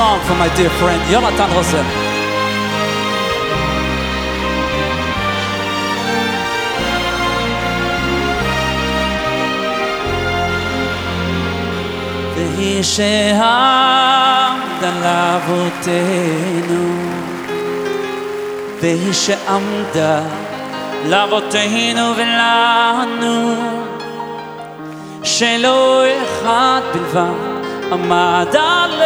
song for my dear friend Jonathan Rosen. והיא שעמדה לאבותינו, והיא שעמדה לאבותינו ולנו, שלא אחד בלבד עמדה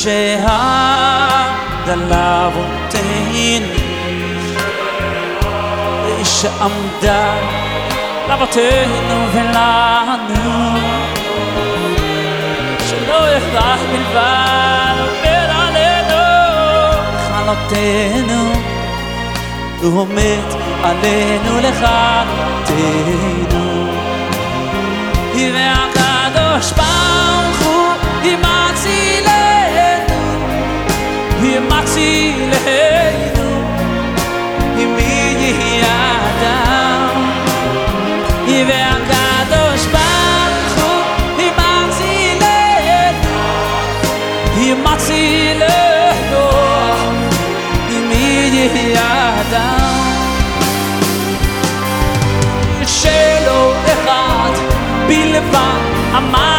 she ha tna vte in ish am dar rabate nu velan nu shloch aht livan per aledo anote levar a mais.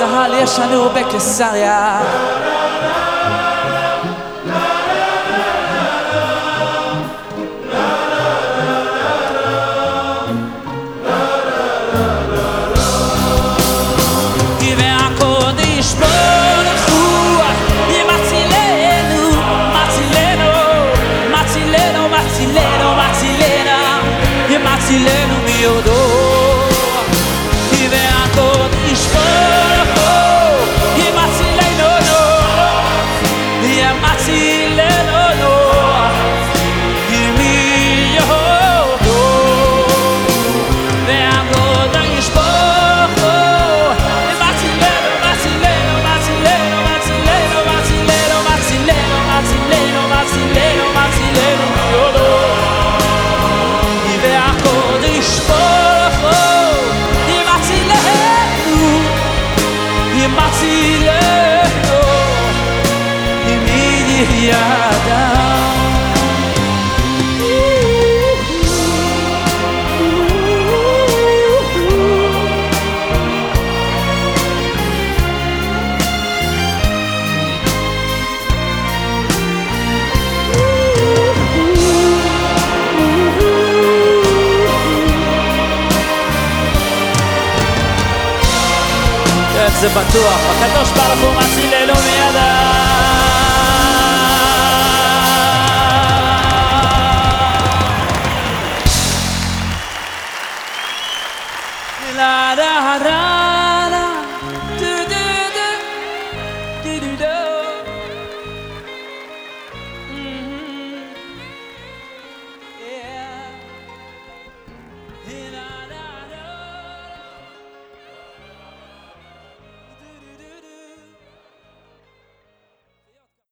קהל יש לנו בקיסריה piada. זה בטוח, הקדוש ברוך הוא la da da